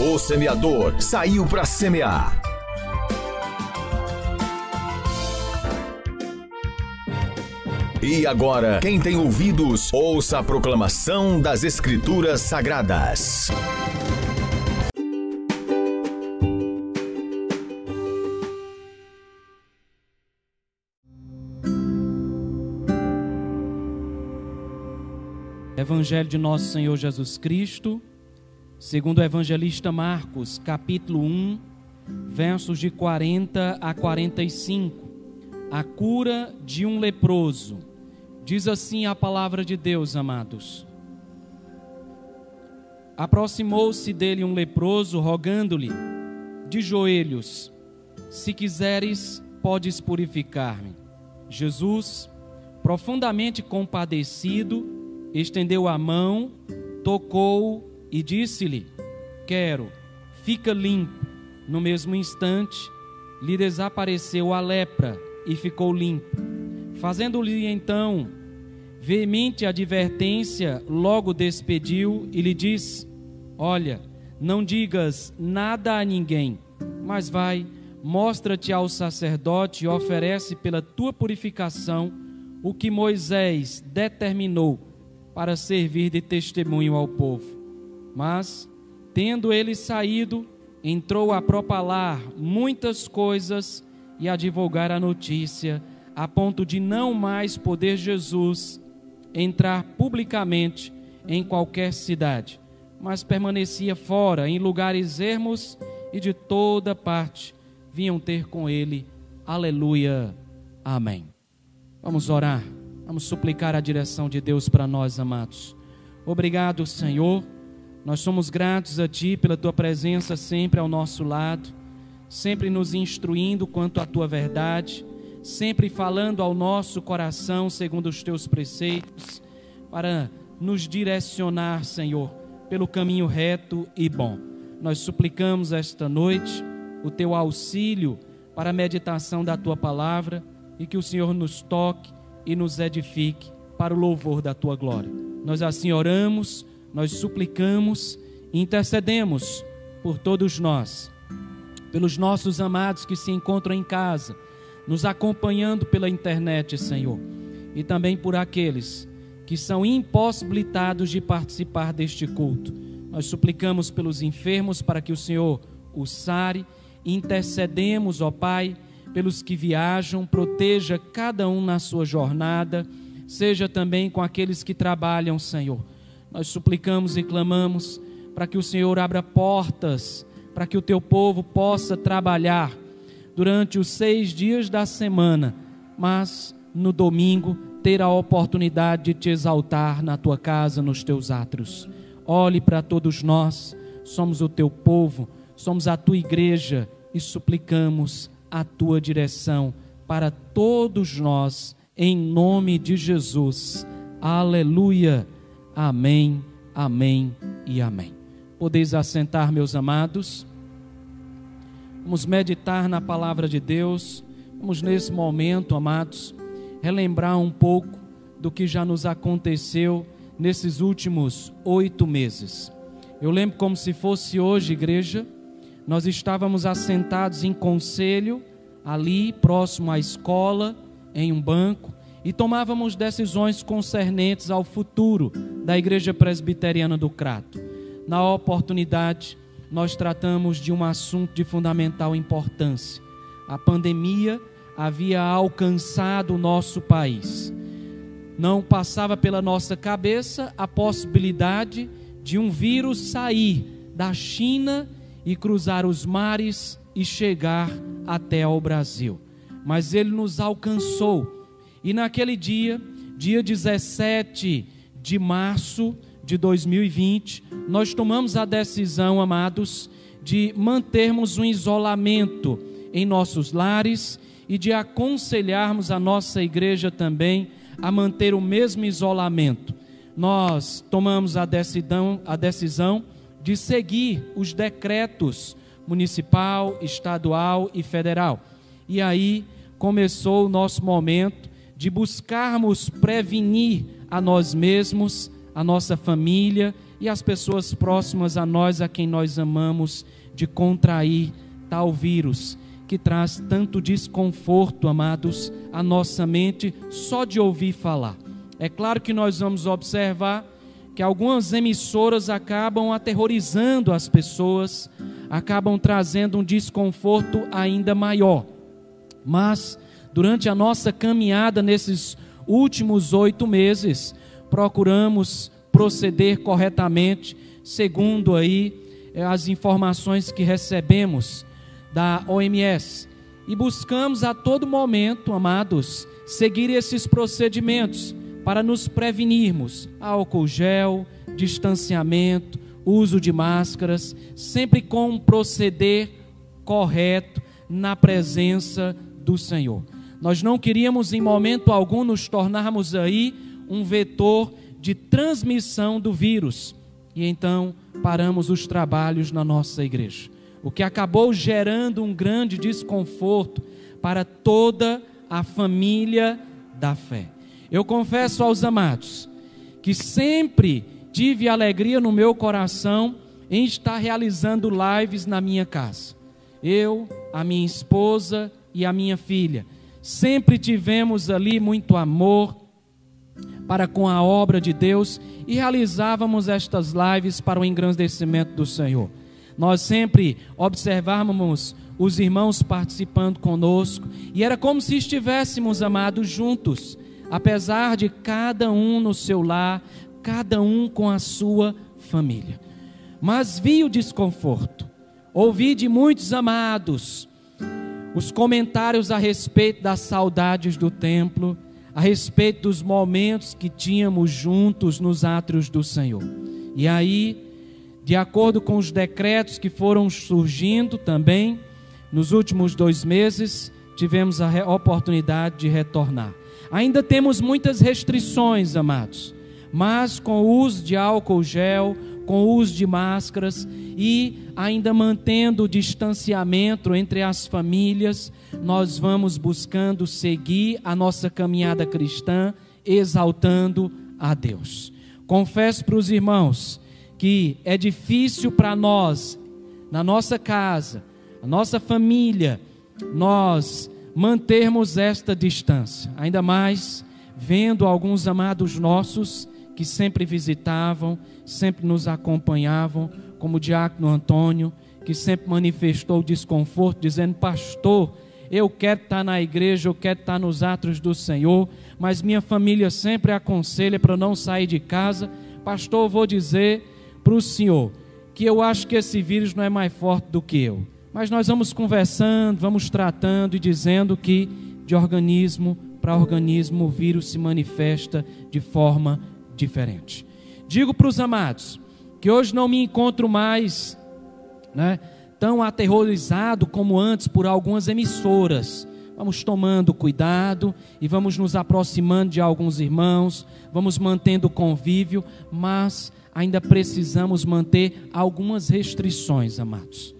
O semeador saiu para semear. E agora, quem tem ouvidos, ouça a proclamação das Escrituras Sagradas. Evangelho de Nosso Senhor Jesus Cristo, segundo o evangelista Marcos, capítulo 1, versos de 40 a 45. A cura de um leproso. Diz assim a palavra de Deus, amados. Aproximou-se dele um leproso, rogando-lhe, de joelhos: Se quiseres, podes purificar-me. Jesus, profundamente compadecido, estendeu a mão, tocou e disse-lhe: Quero, fica limpo. No mesmo instante, lhe desapareceu a lepra e ficou limpo. Fazendo-lhe então veemente advertência, logo despediu e lhe disse: Olha, não digas nada a ninguém, mas vai, mostra-te ao sacerdote e oferece pela tua purificação o que Moisés determinou para servir de testemunho ao povo. Mas, tendo ele saído, entrou a propalar muitas coisas e a divulgar a notícia a ponto de não mais poder Jesus entrar publicamente em qualquer cidade, mas permanecia fora, em lugares ermos e de toda parte vinham ter com ele. Aleluia. Amém. Vamos orar. Vamos suplicar a direção de Deus para nós, amados. Obrigado, Senhor. Nós somos gratos a Ti pela Tua presença sempre ao nosso lado, sempre nos instruindo quanto à Tua verdade sempre falando ao nosso coração segundo os teus preceitos, para nos direcionar, Senhor, pelo caminho reto e bom. Nós suplicamos esta noite o teu auxílio para a meditação da tua palavra e que o Senhor nos toque e nos edifique para o louvor da tua glória. Nós assim oramos, nós suplicamos e intercedemos por todos nós, pelos nossos amados que se encontram em casa nos acompanhando pela internet, Senhor, e também por aqueles que são impossibilitados de participar deste culto. Nós suplicamos pelos enfermos para que o Senhor os sare, intercedemos, ó Pai, pelos que viajam, proteja cada um na sua jornada, seja também com aqueles que trabalham, Senhor. Nós suplicamos e clamamos para que o Senhor abra portas, para que o teu povo possa trabalhar durante os seis dias da semana, mas no domingo ter a oportunidade de te exaltar na tua casa, nos teus atos. Olhe para todos nós, somos o teu povo, somos a tua igreja e suplicamos a tua direção para todos nós, em nome de Jesus. Aleluia. Amém, amém e amém. Podeis assentar, meus amados. Vamos meditar na palavra de Deus. Vamos, nesse momento, amados, relembrar um pouco do que já nos aconteceu nesses últimos oito meses. Eu lembro como se fosse hoje, igreja, nós estávamos assentados em conselho, ali, próximo à escola, em um banco, e tomávamos decisões concernentes ao futuro da Igreja Presbiteriana do Crato. Na oportunidade, nós tratamos de um assunto de fundamental importância. A pandemia havia alcançado o nosso país. Não passava pela nossa cabeça a possibilidade de um vírus sair da China e cruzar os mares e chegar até ao Brasil. Mas ele nos alcançou. E naquele dia, dia 17 de março de 2020, nós tomamos a decisão, amados, de mantermos um isolamento em nossos lares e de aconselharmos a nossa igreja também a manter o mesmo isolamento. Nós tomamos a decisão, a decisão de seguir os decretos municipal, estadual e federal. E aí começou o nosso momento de buscarmos prevenir a nós mesmos, a nossa família e as pessoas próximas a nós, a quem nós amamos, de contrair tal vírus que traz tanto desconforto, amados, à nossa mente só de ouvir falar. É claro que nós vamos observar que algumas emissoras acabam aterrorizando as pessoas, acabam trazendo um desconforto ainda maior. Mas, durante a nossa caminhada nesses últimos oito meses, procuramos proceder corretamente, segundo aí eh, as informações que recebemos da OMS. E buscamos a todo momento, amados, seguir esses procedimentos para nos prevenirmos. Álcool gel, distanciamento, uso de máscaras, sempre com um proceder correto na presença do Senhor. Nós não queríamos em momento algum nos tornarmos aí um vetor de transmissão do vírus. E então paramos os trabalhos na nossa igreja. O que acabou gerando um grande desconforto para toda a família da fé. Eu confesso aos amados que sempre tive alegria no meu coração em estar realizando lives na minha casa. Eu, a minha esposa e a minha filha. Sempre tivemos ali muito amor para com a obra de Deus e realizávamos estas lives para o engrandecimento do Senhor. Nós sempre observávamos os irmãos participando conosco e era como se estivéssemos amados juntos, apesar de cada um no seu lar, cada um com a sua família. Mas vi o desconforto, ouvi de muitos amados os comentários a respeito das saudades do templo, a respeito dos momentos que tínhamos juntos nos átrios do Senhor. E aí, de acordo com os decretos que foram surgindo também, nos últimos dois meses, tivemos a oportunidade de retornar. Ainda temos muitas restrições, amados mas com o uso de álcool gel, com o uso de máscaras e ainda mantendo o distanciamento entre as famílias, nós vamos buscando seguir a nossa caminhada cristã, exaltando a Deus. Confesso para os irmãos que é difícil para nós, na nossa casa, a nossa família, nós mantermos esta distância, ainda mais vendo alguns amados nossos que sempre visitavam, sempre nos acompanhavam, como o diácono Antônio, que sempre manifestou desconforto, dizendo: Pastor, eu quero estar na igreja, eu quero estar nos atos do Senhor, mas minha família sempre aconselha para não sair de casa. Pastor, eu vou dizer para o senhor que eu acho que esse vírus não é mais forte do que eu. Mas nós vamos conversando, vamos tratando e dizendo que de organismo para organismo o vírus se manifesta de forma diferente. Digo para os amados que hoje não me encontro mais né, tão aterrorizado como antes por algumas emissoras. Vamos tomando cuidado e vamos nos aproximando de alguns irmãos, vamos mantendo convívio, mas ainda precisamos manter algumas restrições, amados.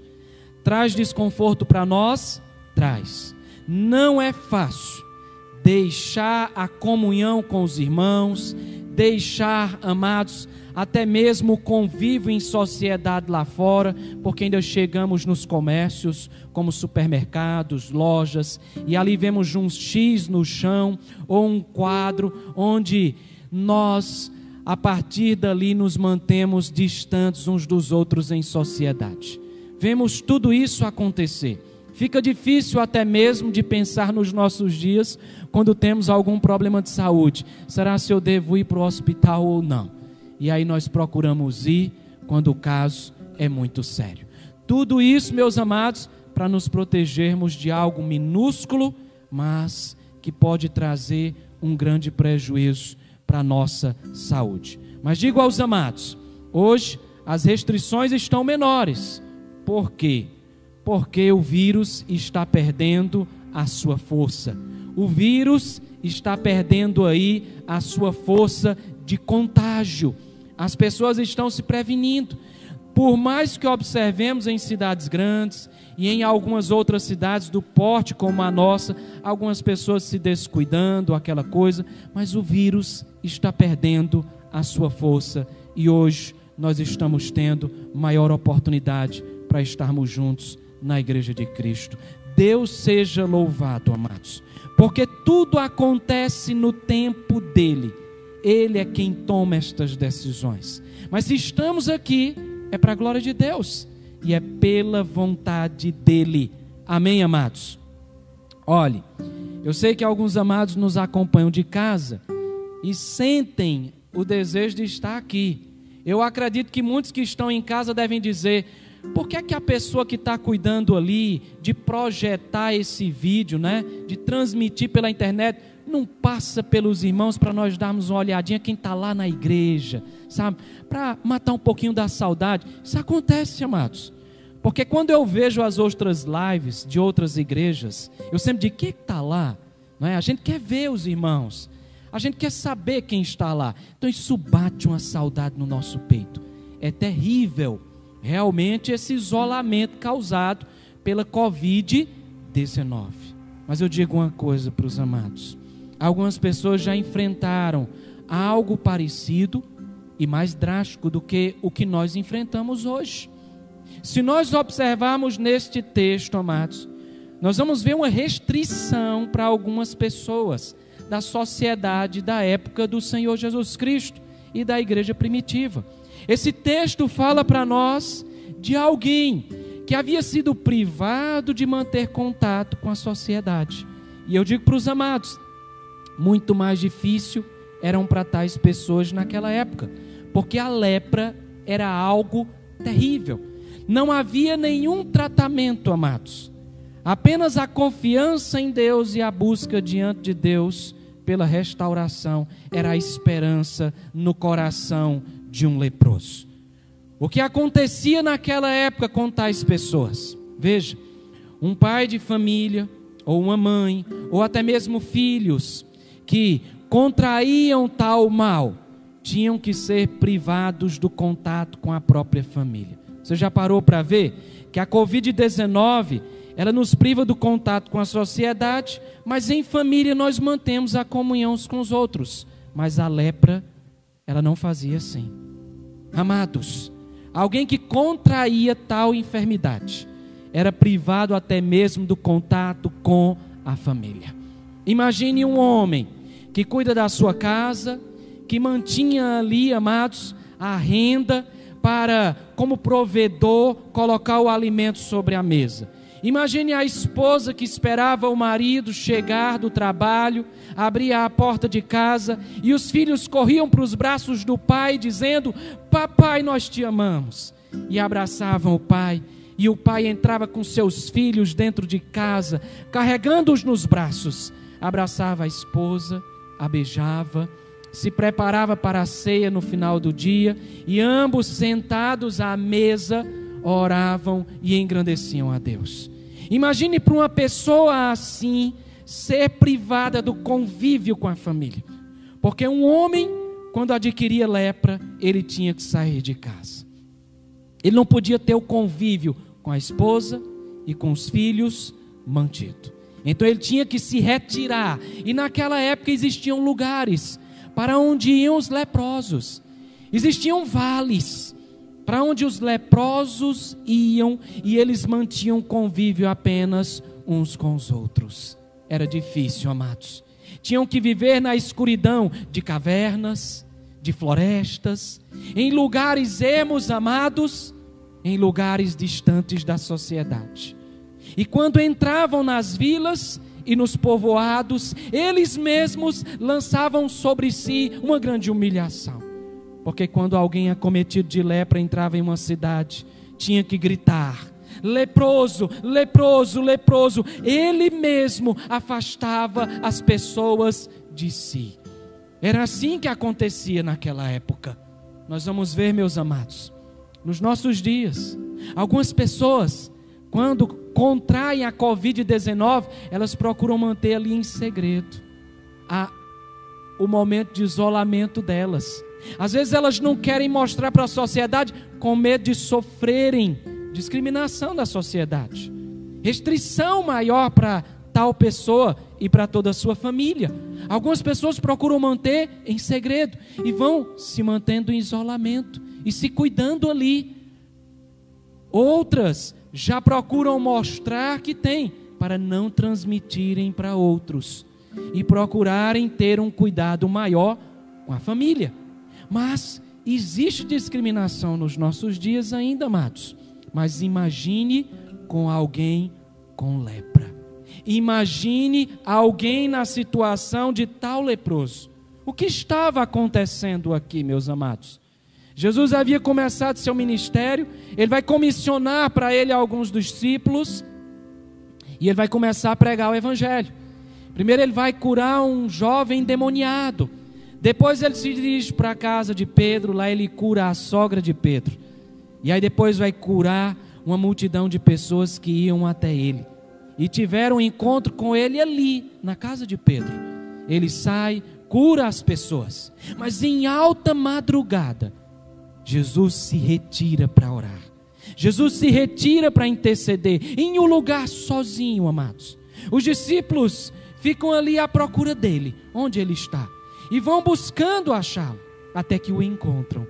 Traz desconforto para nós? Traz. Não é fácil deixar a comunhão com os irmãos, deixar, amados, até mesmo o convívio em sociedade lá fora, porque ainda chegamos nos comércios, como supermercados, lojas, e ali vemos um X no chão ou um quadro onde nós, a partir dali, nos mantemos distantes uns dos outros em sociedade. Vemos tudo isso acontecer. Fica difícil até mesmo de pensar nos nossos dias quando temos algum problema de saúde. Será se eu devo ir para o hospital ou não? E aí nós procuramos ir quando o caso é muito sério. Tudo isso, meus amados, para nos protegermos de algo minúsculo, mas que pode trazer um grande prejuízo para a nossa saúde. Mas digo aos amados, hoje as restrições estão menores. Por quê? Porque o vírus está perdendo a sua força o vírus está perdendo aí a sua força de contágio. As pessoas estão se prevenindo. Por mais que observemos em cidades grandes e em algumas outras cidades do porte como a nossa, algumas pessoas se descuidando, aquela coisa, mas o vírus está perdendo a sua força e hoje nós estamos tendo maior oportunidade para estarmos juntos na igreja de Cristo. Deus seja louvado, amados, porque tudo acontece no tempo dele. Ele é quem toma estas decisões. Mas se estamos aqui, é para a glória de Deus e é pela vontade dele. Amém, amados? Olhe, eu sei que alguns amados nos acompanham de casa e sentem o desejo de estar aqui. Eu acredito que muitos que estão em casa devem dizer: por que, é que a pessoa que está cuidando ali de projetar esse vídeo, né, de transmitir pela internet, não passa pelos irmãos para nós darmos uma olhadinha quem está lá na igreja, sabe? Para matar um pouquinho da saudade. Isso acontece, amados. Porque quando eu vejo as outras lives de outras igrejas, eu sempre digo: quem está lá? Não é? A gente quer ver os irmãos. A gente quer saber quem está lá. Então isso bate uma saudade no nosso peito. É terrível, realmente, esse isolamento causado pela Covid-19. Mas eu digo uma coisa para os amados: algumas pessoas já enfrentaram algo parecido e mais drástico do que o que nós enfrentamos hoje. Se nós observarmos neste texto, amados, nós vamos ver uma restrição para algumas pessoas da sociedade da época do Senhor Jesus Cristo e da igreja primitiva. Esse texto fala para nós de alguém que havia sido privado de manter contato com a sociedade. E eu digo para os amados, muito mais difícil eram para tais pessoas naquela época, porque a lepra era algo terrível. Não havia nenhum tratamento, amados. Apenas a confiança em Deus e a busca diante de Deus pela restauração era a esperança no coração de um leproso. O que acontecia naquela época com tais pessoas? Veja, um pai de família, ou uma mãe, ou até mesmo filhos que contraíam tal mal, tinham que ser privados do contato com a própria família. Você já parou para ver que a Covid-19 ela nos priva do contato com a sociedade, mas em família nós mantemos a comunhão com os outros. Mas a lepra, ela não fazia assim. Amados, alguém que contraía tal enfermidade era privado até mesmo do contato com a família. Imagine um homem que cuida da sua casa, que mantinha ali, amados, a renda para, como provedor, colocar o alimento sobre a mesa. Imagine a esposa que esperava o marido chegar do trabalho, abria a porta de casa e os filhos corriam para os braços do pai, dizendo: Papai, nós te amamos. E abraçavam o pai. E o pai entrava com seus filhos dentro de casa, carregando-os nos braços. Abraçava a esposa, a beijava, se preparava para a ceia no final do dia, e ambos sentados à mesa oravam e engrandeciam a Deus. Imagine para uma pessoa assim ser privada do convívio com a família. Porque um homem, quando adquiria lepra, ele tinha que sair de casa. Ele não podia ter o convívio com a esposa e com os filhos mantido. Então ele tinha que se retirar. E naquela época existiam lugares para onde iam os leprosos. Existiam vales para onde os leprosos iam e eles mantinham convívio apenas uns com os outros. Era difícil, amados. Tinham que viver na escuridão de cavernas, de florestas, em lugares emos, amados, em lugares distantes da sociedade. E quando entravam nas vilas e nos povoados, eles mesmos lançavam sobre si uma grande humilhação. Porque quando alguém acometido de lepra entrava em uma cidade, tinha que gritar: leproso, leproso, leproso. Ele mesmo afastava as pessoas de si. Era assim que acontecia naquela época. Nós vamos ver, meus amados, nos nossos dias, algumas pessoas, quando contraem a Covid-19, elas procuram manter ali em segredo a, o momento de isolamento delas Às vezes elas não querem mostrar para a sociedade com medo de sofrerem discriminação da sociedade, restrição maior para tal pessoa e para toda a sua família. Algumas pessoas procuram manter em segredo e vão se mantendo em isolamento e se cuidando ali. Outras já procuram mostrar que têm para não transmitirem para outros e procurarem ter um cuidado maior com a família. Mas existe discriminação nos nossos dias ainda, amados. Mas imagine com alguém com lepra. Imagine alguém na situação de tal leproso. O que estava acontecendo aqui, meus amados? Jesus havia começado seu ministério, ele vai comissionar para ele alguns discípulos e ele vai começar a pregar o evangelho. Primeiro ele vai curar um jovem endemoniado. Depois ele se dirige para a casa de Pedro, lá ele cura a sogra de Pedro. E aí depois vai curar uma multidão de pessoas que iam até ele. E tiveram um encontro com ele ali, na casa de Pedro. Ele sai, cura as pessoas. Mas em alta madrugada, Jesus se retira para orar. Jesus se retira para interceder em um lugar sozinho, amados. Os discípulos ficam ali à procura dele, onde ele está e vão buscando achá-lo, até que o encontram.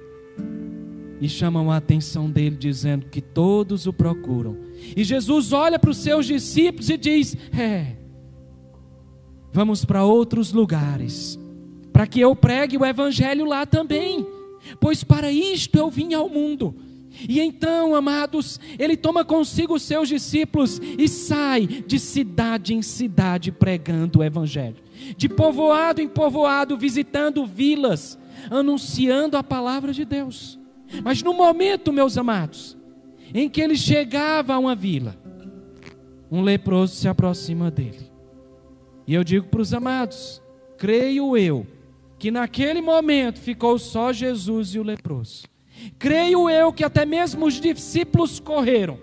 E chamam a atenção dele, dizendo que todos o procuram. E Jesus olha para os seus discípulos e diz: É, vamos para outros lugares, para que eu pregue o evangelho lá também, pois para isto eu vim ao mundo. E então, amados, ele toma consigo os seus discípulos e sai de cidade em cidade pregando o evangelho de povoado em povoado, visitando vilas, anunciando a palavra de Deus. Mas no momento, meus amados, em que ele chegava a uma vila, um leproso se aproxima dele. E eu digo para os amados: creio eu, que naquele momento ficou só Jesus e o leproso. Creio eu que até mesmo os discípulos correram,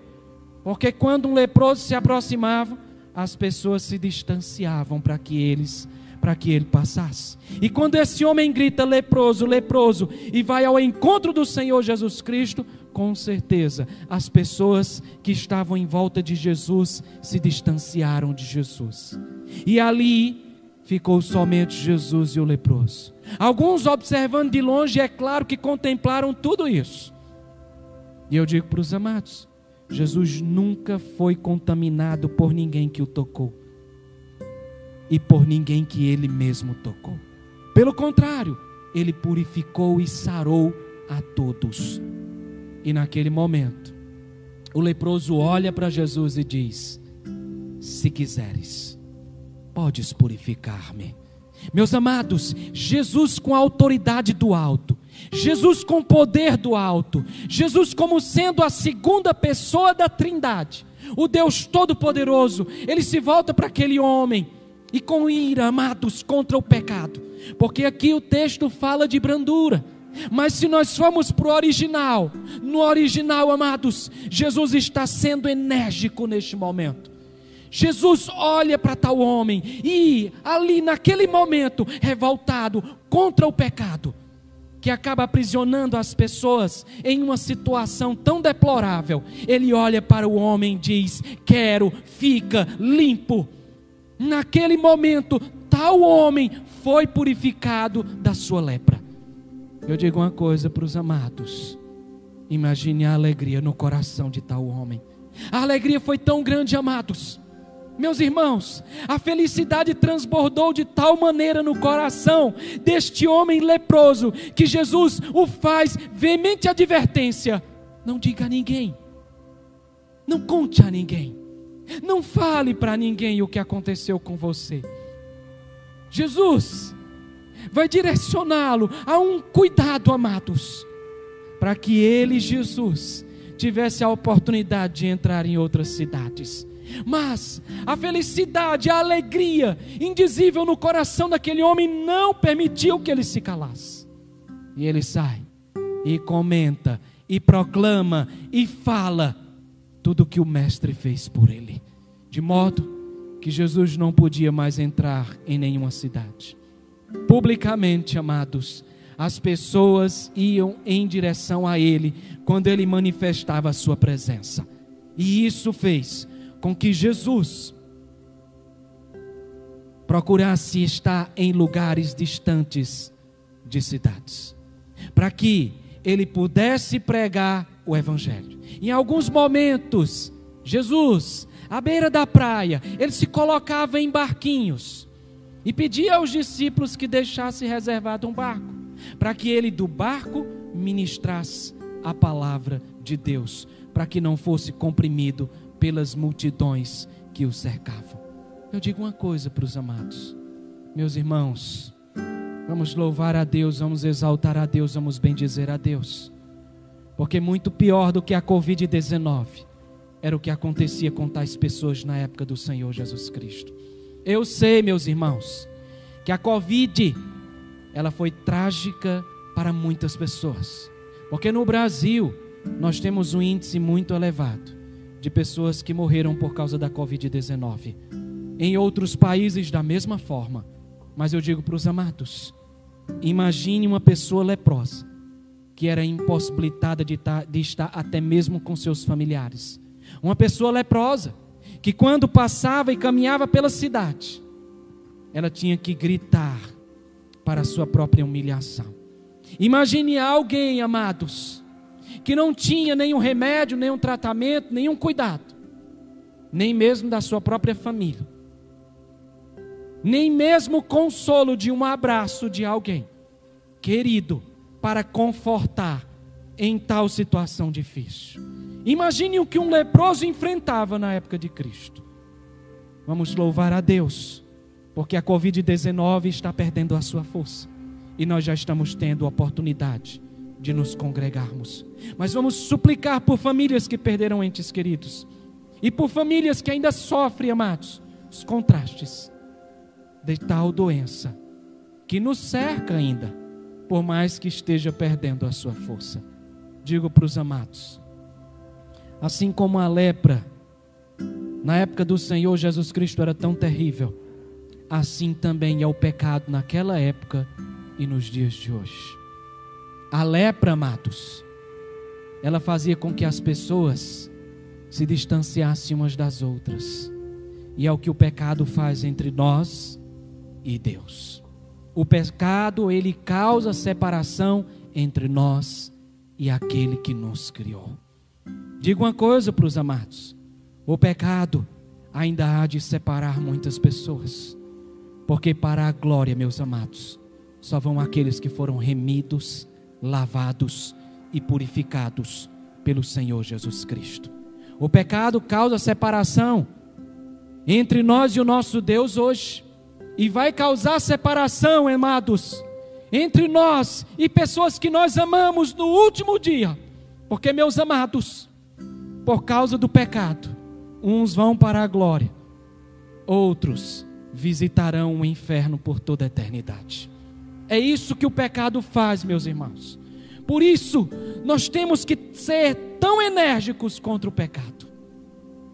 porque quando um leproso se aproximava, as pessoas se distanciavam para que eles para que ele passasse. E quando esse homem grita leproso, leproso e vai ao encontro do Senhor Jesus Cristo, com certeza as pessoas que estavam em volta de Jesus se distanciaram de Jesus. E ali ficou somente Jesus e o leproso. Alguns observando de longe, é claro que contemplaram tudo isso. E eu digo para os amados: Jesus nunca foi contaminado por ninguém que o tocou e por ninguém que ele mesmo tocou. Pelo contrário, ele purificou e sarou a todos. E naquele momento, o leproso olha para Jesus e diz: Se quiseres, podes purificar-me. Meus amados, Jesus com a autoridade do alto, Jesus com poder do alto, Jesus como sendo a segunda pessoa da Trindade, o Deus Todo-Poderoso, ele se volta para aquele homem e com ira, amados, contra o pecado, porque aqui o texto fala de brandura. Mas se nós formos para o original, no original, amados, Jesus está sendo enérgico neste momento. Jesus olha para tal homem e, ali naquele momento, revoltado contra o pecado, que acaba aprisionando as pessoas em uma situação tão deplorável, ele olha para o homem e diz: Quero, fica limpo. Naquele momento, tal homem foi purificado da sua lepra. Eu digo uma coisa para os amados: imagine a alegria no coração de tal homem. A alegria foi tão grande, amados. Meus irmãos, a felicidade transbordou de tal maneira no coração deste homem leproso que Jesus o faz veemente advertência: não diga a ninguém, não conte a ninguém. Não fale para ninguém o que aconteceu com você. Jesus vai direcioná-lo a um cuidado, amados, para que ele, Jesus, tivesse a oportunidade de entrar em outras cidades. Mas a felicidade, a alegria indizível no coração daquele homem não permitiu que ele se calasse. E ele sai e comenta e proclama e fala tudo o que o Mestre fez por ele. De modo que Jesus não podia mais entrar em nenhuma cidade. Publicamente, amados, as pessoas iam em direção a ele quando ele manifestava a sua presença. E isso fez com que Jesus procurasse estar em lugares distantes de cidades, para que ele pudesse pregar o evangelho. Em alguns momentos, Jesus, à beira da praia, ele se colocava em barquinhos e pedia aos discípulos que deixasse reservado um barco, para que ele do barco ministrasse a palavra de Deus, para que não fosse comprimido pelas multidões que o cercavam. Eu digo uma coisa para os amados, meus irmãos, vamos louvar a Deus, vamos exaltar a Deus, vamos bendizer a Deus, porque muito pior do que a Covid-19 era o que acontecia com tais pessoas na época do Senhor Jesus Cristo. Eu sei, meus irmãos, que a Covid ela foi trágica para muitas pessoas, porque no Brasil nós temos um índice muito elevado de pessoas que morreram por causa da Covid-19 em outros países da mesma forma. Mas eu digo para os amados: imagine uma pessoa leprosa, que era impossibilitada de, de estar até mesmo com seus familiares. Uma pessoa leprosa, que quando passava e caminhava pela cidade, ela tinha que gritar para a sua própria humilhação. Imagine alguém, amados, que não tinha nenhum remédio, nenhum tratamento, nenhum cuidado, nem mesmo da sua própria família nem mesmo o consolo de um abraço de alguém querido para confortar em tal situação difícil. Imagine o que um leproso enfrentava na época de Cristo. Vamos louvar a Deus, porque a Covid-19 está perdendo a sua força e nós já estamos tendo oportunidade de nos congregarmos. Mas vamos suplicar por famílias que perderam entes queridos e por famílias que ainda sofrem, amados, os contrastes de tal doença que nos cerca ainda, por mais que esteja perdendo a sua força. Digo para os amados, assim como a lepra, na época do Senhor Jesus Cristo era tão terrível, assim também é o pecado naquela época e nos dias de hoje. A lepra, amados, ela fazia com que as pessoas se distanciassem umas das outras. E é o que o pecado faz entre nós e Deus. O pecado, ele causa separação entre nós e aquele que nos criou. Digo uma coisa para os amados: o pecado ainda há de separar muitas pessoas, porque para a glória, meus amados, só vão aqueles que foram remidos, lavados e purificados pelo Senhor Jesus Cristo. O pecado causa separação entre nós e o nosso Deus hoje e vai causar separação, amados, entre nós e pessoas que nós amamos no último dia. Porque, meus amados, por causa do pecado, uns vão para a glória, outros visitarão o inferno por toda a eternidade. É isso que o pecado faz, meus irmãos. Por isso, nós temos que ser tão enérgicos contra o pecado,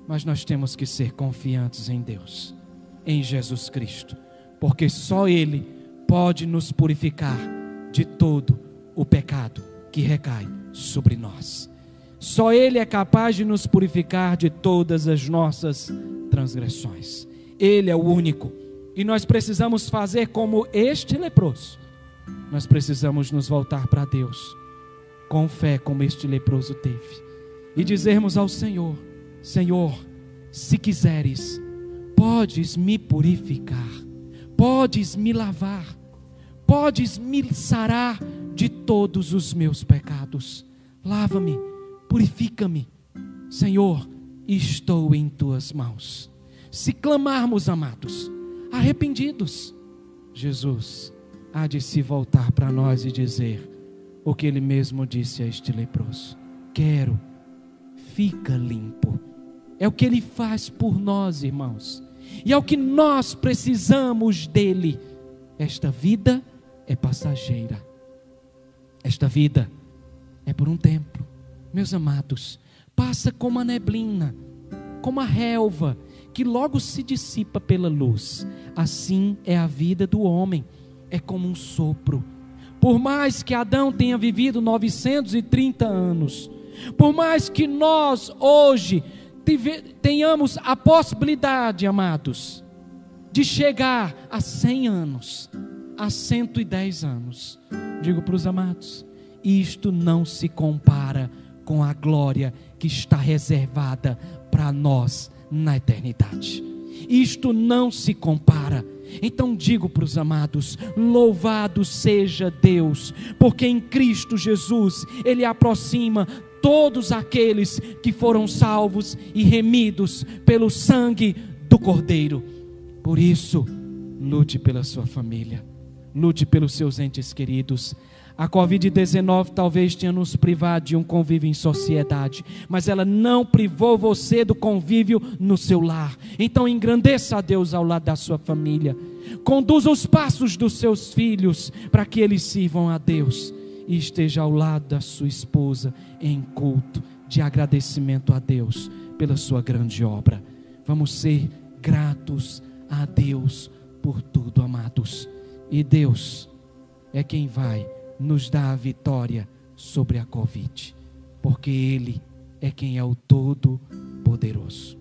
mas nós temos que ser confiantes em Deus, em Jesus Cristo porque só Ele pode nos purificar de todo o pecado que recai sobre nós. Só Ele é capaz de nos purificar de todas as nossas transgressões. Ele é o único. E nós precisamos fazer como este leproso. Nós precisamos nos voltar para Deus com fé, como este leproso teve, e dizermos ao Senhor: Senhor, se quiseres, podes me purificar podes me lavar, podes me sarar de todos os meus pecados. Lava-me, purifica-me, Senhor, estou em tuas mãos. Se clamarmos, amados, arrependidos, Jesus há de se voltar para nós e dizer o que ele mesmo disse a este leproso: Quero, fica limpo. É o que ele faz por nós, irmãos. E é o que nós precisamos dele. Esta vida é passageira. Esta vida é por um tempo. Meus amados, passa como a neblina, como a relva, que logo se dissipa pela luz. Assim é a vida do homem, é como um sopro. por mais que Adão tenha vivido 930 anos, por mais que nós hoje tenhamos a possibilidade, amados, de chegar a 100 anos, a 110 anos, digo para os amados, isto não se compara com a glória que está reservada para nós na eternidade. Isto não se compara. Então digo para os amados: louvado seja Deus, porque em Cristo Jesus Ele aproxima todos aqueles que foram salvos e remidos pelo sangue do Cordeiro. Por isso, lute pela sua família, lute pelos seus entes queridos. A Covid-19 talvez tenha nos privado de um convívio em sociedade, mas ela não privou você do convívio no seu lar. Então engrandeça a Deus ao lado da sua família. Conduza os passos dos seus filhos para que eles sirvam a Deus e esteja ao lado da sua esposa em culto de agradecimento a Deus pela sua grande obra. Vamos ser gratos a Deus por tudo, amados. E Deus é quem vai nos dar a vitória sobre a Covid, porque Ele é quem é o Todo-Poderoso.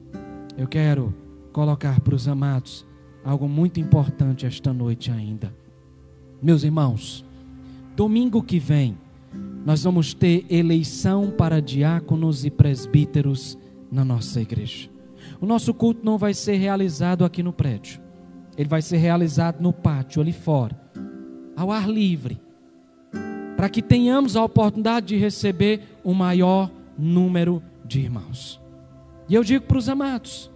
Eu quero colocar para os amados algo muito importante esta noite ainda. Meus irmãos, Domingo que vem, nós vamos ter eleição para diáconos e presbíteros na nossa igreja. O nosso culto não vai ser realizado aqui no prédio, ele vai ser realizado no pátio, ali fora, ao ar livre, para que tenhamos a oportunidade de receber o maior número de irmãos. E eu digo para os amados: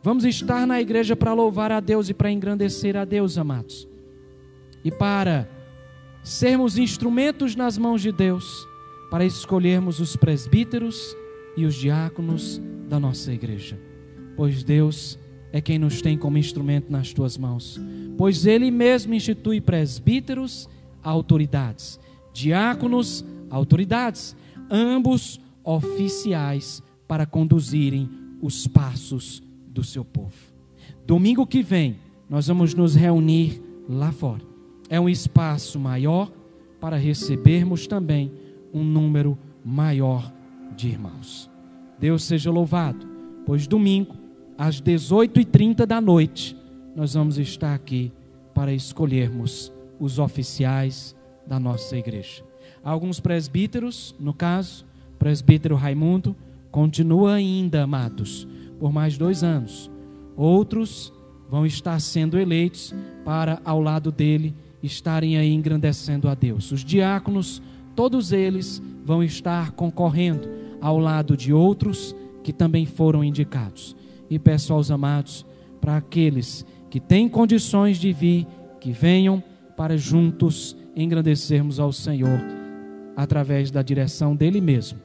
vamos estar na igreja para louvar a Deus e para engrandecer a Deus, amados, e para sermos instrumentos nas mãos de Deus para escolhermos os presbíteros e os diáconos da nossa igreja. Pois Deus é quem nos tem como instrumento nas tuas mãos. Pois Ele mesmo institui presbíteros, autoridades, diáconos, autoridades, ambos oficiais para conduzirem os passos do seu povo. Domingo que vem, nós vamos nos reunir lá fora é um espaço maior para recebermos também um número maior de irmãos. Deus seja louvado, pois domingo, às 18h30 da noite, nós vamos estar aqui para escolhermos os oficiais da nossa igreja. Alguns presbíteros, no caso, presbítero Raimundo, continua ainda, amados, por mais dois anos. Outros vão estar sendo eleitos para, ao lado dele, estarem aí engrandecendo a Deus. Os diáconos, todos eles vão estar concorrendo ao lado de outros que também foram indicados. E peço aos amados, para aqueles que têm condições de vir, que venham para juntos engrandecermos ao Senhor através da direção dele mesmo,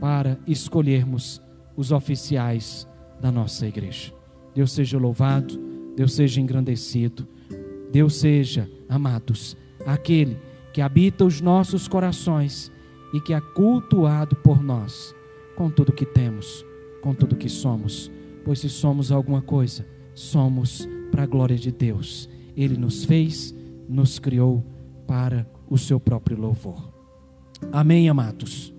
para escolhermos os oficiais da nossa igreja. Deus seja louvado, Deus seja engrandecido, Deus seja amados, aquele que habita os nossos corações e que é cultuado por nós, com tudo que temos, com tudo que somos. Pois se somos alguma coisa, somos para a glória de Deus. Ele nos fez, nos criou para o seu próprio louvor. Amém, amados.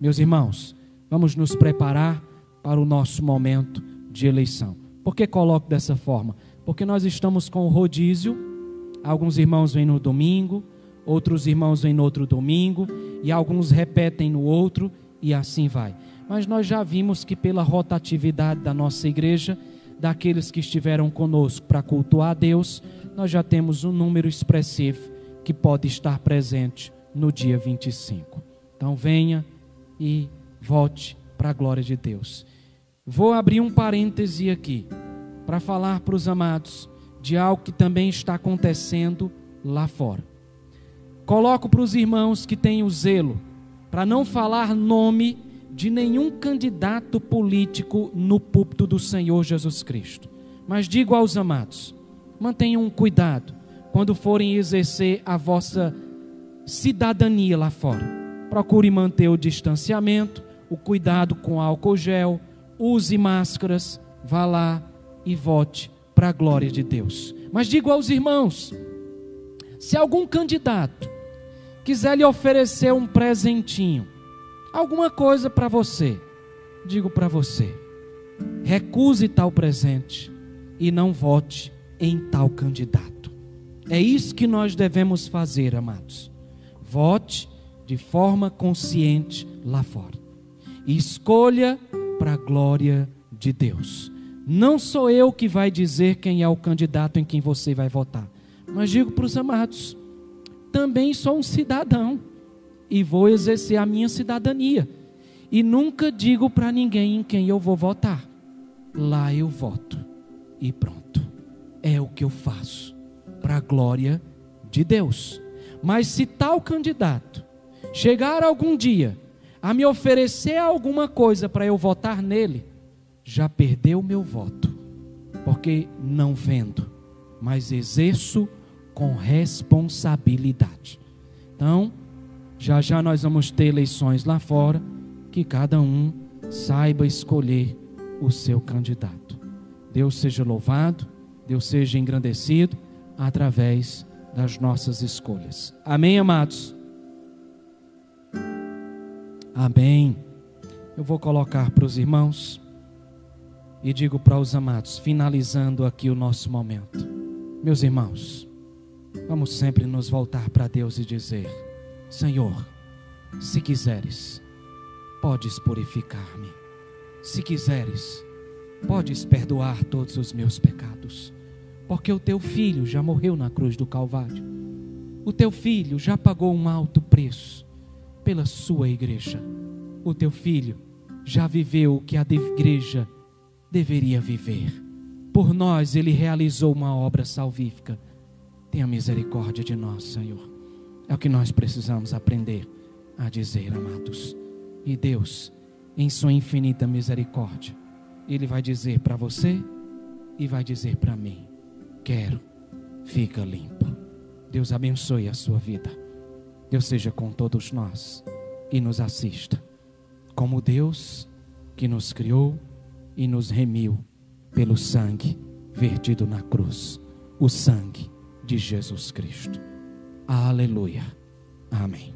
Meus irmãos, vamos nos preparar para o nosso momento de eleição. Por que coloco dessa forma? Porque nós estamos com o rodízio Alguns irmãos vêm no domingo, outros irmãos vêm no outro domingo, e alguns repetem no outro, e assim vai. Mas nós já vimos que, pela rotatividade da nossa igreja, daqueles que estiveram conosco para cultuar a Deus, nós já temos um número expressivo que pode estar presente no dia 25. Então venha e volte para a glória de Deus. Vou abrir um parêntese aqui para falar para os amados de algo que também está acontecendo lá fora. Coloco para os irmãos que têm o zelo, para não falar nome de nenhum candidato político no púlpito do Senhor Jesus Cristo. Mas digo aos amados: mantenham cuidado quando forem exercer a vossa cidadania lá fora. Procure manter o distanciamento, o cuidado com álcool gel, use máscaras, vá lá e vote para a glória de Deus. Mas digo aos irmãos: se algum candidato quiser lhe oferecer um presentinho, alguma coisa para você, digo para você: recuse tal presente e não vote em tal candidato. É isso que nós devemos fazer, amados. Vote de forma consciente lá fora. E escolha para a glória de Deus. Não sou eu que vai dizer quem é o candidato em quem você vai votar, mas digo para os amados: também sou um cidadão e vou exercer a minha cidadania. E nunca digo para ninguém em quem eu vou votar. Lá eu voto e pronto. É o que eu faço para a glória de Deus. Mas se tal candidato chegar algum dia a me oferecer alguma coisa para eu votar nele, já perdeu meu voto, porque não vendo, mas exerço com responsabilidade. Então, já já nós vamos ter eleições lá fora, que cada um saiba escolher o seu candidato. Deus seja louvado, Deus seja engrandecido através das nossas escolhas. Amém, amados? Amém. Eu vou colocar para os irmãos e digo para os amados, finalizando aqui o nosso momento. Meus irmãos, vamos sempre nos voltar para Deus e dizer: Senhor, se quiseres, podes purificar-me. Se quiseres, podes perdoar todos os meus pecados, porque o teu filho já morreu na cruz do Calvário. O teu filho já pagou um alto preço pela sua igreja. O teu filho já viveu o que a igreja deveria viver. Por nós ele realizou uma obra salvífica. Tenha misericórdia de nós, Senhor. É o que nós precisamos aprender a dizer, amados. E Deus, em sua infinita misericórdia, ele vai dizer para você e vai dizer para mim: quero, fica limpo. Deus abençoe a sua vida. Deus seja com todos nós e nos assista. Como Deus que nos criou e nos remiu pelo sangue vertido na cruz o sangue de Jesus Cristo. Aleluia. Amém.